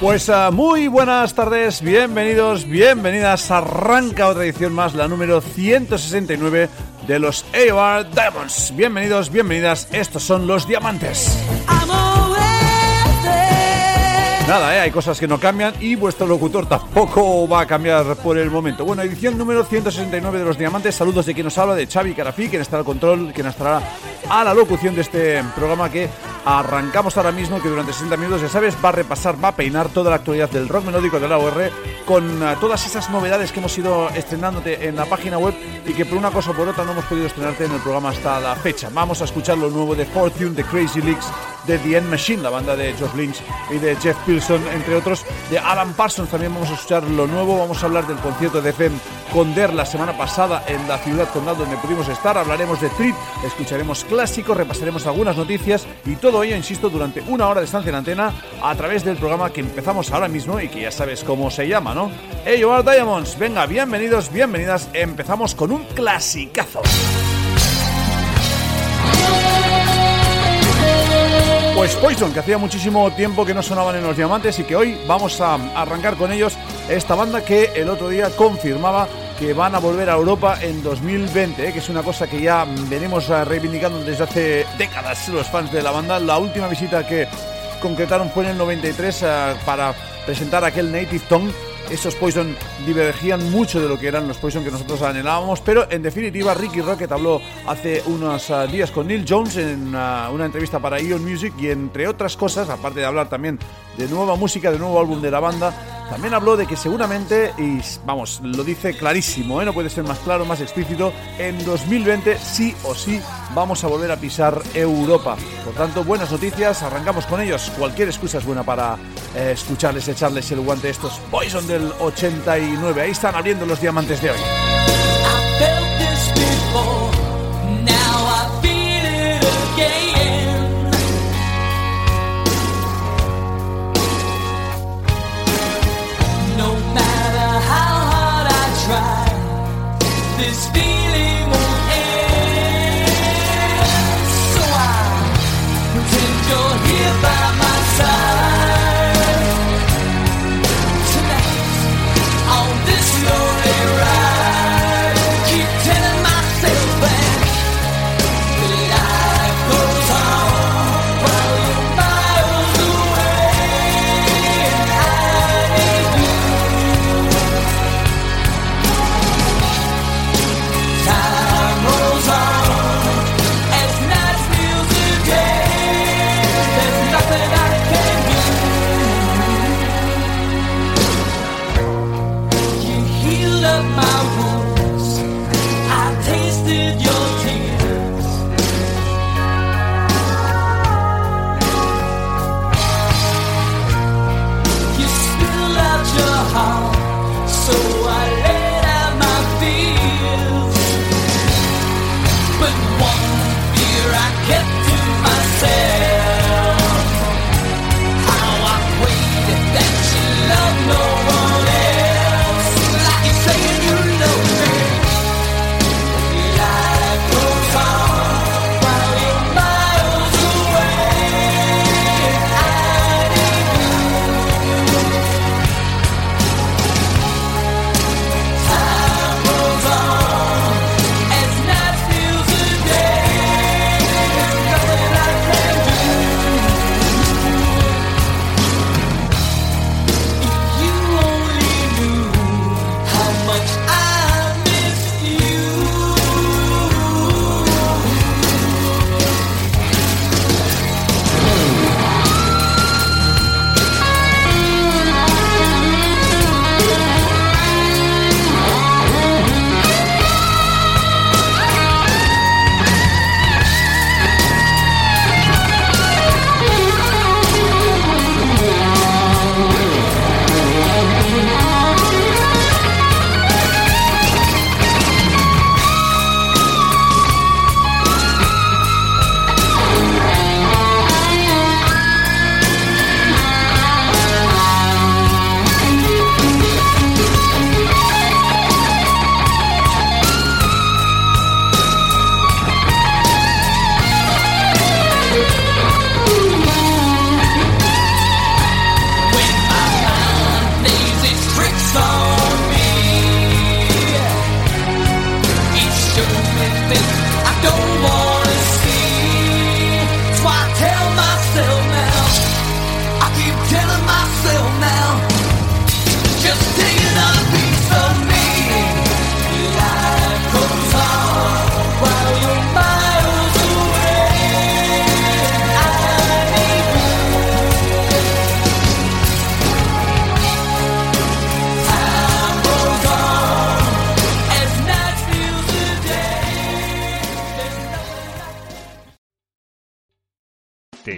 Pues uh, muy buenas tardes, bienvenidos, bienvenidas. Arranca otra edición más, la número 169 de los AOR Diamonds. Bienvenidos, bienvenidas. Estos son los diamantes. Nada, ¿eh? hay cosas que no cambian y vuestro locutor tampoco va a cambiar por el momento. Bueno, edición número 169 de Los Diamantes. Saludos de quien nos habla, de Xavi Carafí, quien estará al control, quien estará a la locución de este programa que arrancamos ahora mismo, que durante 60 minutos, ya sabes, va a repasar, va a peinar toda la actualidad del rock melódico de la OR con uh, todas esas novedades que hemos ido estrenándote en la página web y que por una cosa o por otra no hemos podido estrenarte en el programa hasta la fecha. Vamos a escuchar lo nuevo de Fortune, de Crazy Leaks, de The End Machine, la banda de George Lynch y de Jeff Pilson, entre otros, de Alan Parsons. También vamos a escuchar lo nuevo, vamos a hablar del concierto de FEM con Der la semana pasada en la ciudad condal donde pudimos estar. Hablaremos de Trip, escucharemos clásicos, repasaremos algunas noticias y todo ello, insisto, durante una hora de estancia en antena a través del programa que empezamos ahora mismo y que ya sabes cómo se llama, ¿no? Hey, you Diamonds. Venga, bienvenidos, bienvenidas. Empezamos con un clasicazo. Pues Poison, que hacía muchísimo tiempo que no sonaban en los diamantes y que hoy vamos a arrancar con ellos esta banda que el otro día confirmaba que van a volver a Europa en 2020, ¿eh? que es una cosa que ya venimos reivindicando desde hace décadas los fans de la banda. La última visita que concretaron fue en el 93 uh, para presentar aquel Native Tongue esos Poison divergían mucho de lo que eran los Poison que nosotros anhelábamos, pero en definitiva Ricky Rocket habló hace unos uh, días con Neil Jones en uh, una entrevista para Ion Music y entre otras cosas, aparte de hablar también de nueva música, de nuevo álbum de la banda, también habló de que seguramente, y vamos, lo dice clarísimo, ¿eh? no puede ser más claro, más explícito, en 2020 sí o sí vamos a volver a pisar Europa. Por tanto, buenas noticias, arrancamos con ellos. Cualquier excusa es buena para eh, escucharles, echarles el guante a estos Poison del 89. Ahí están abriendo los diamantes de hoy.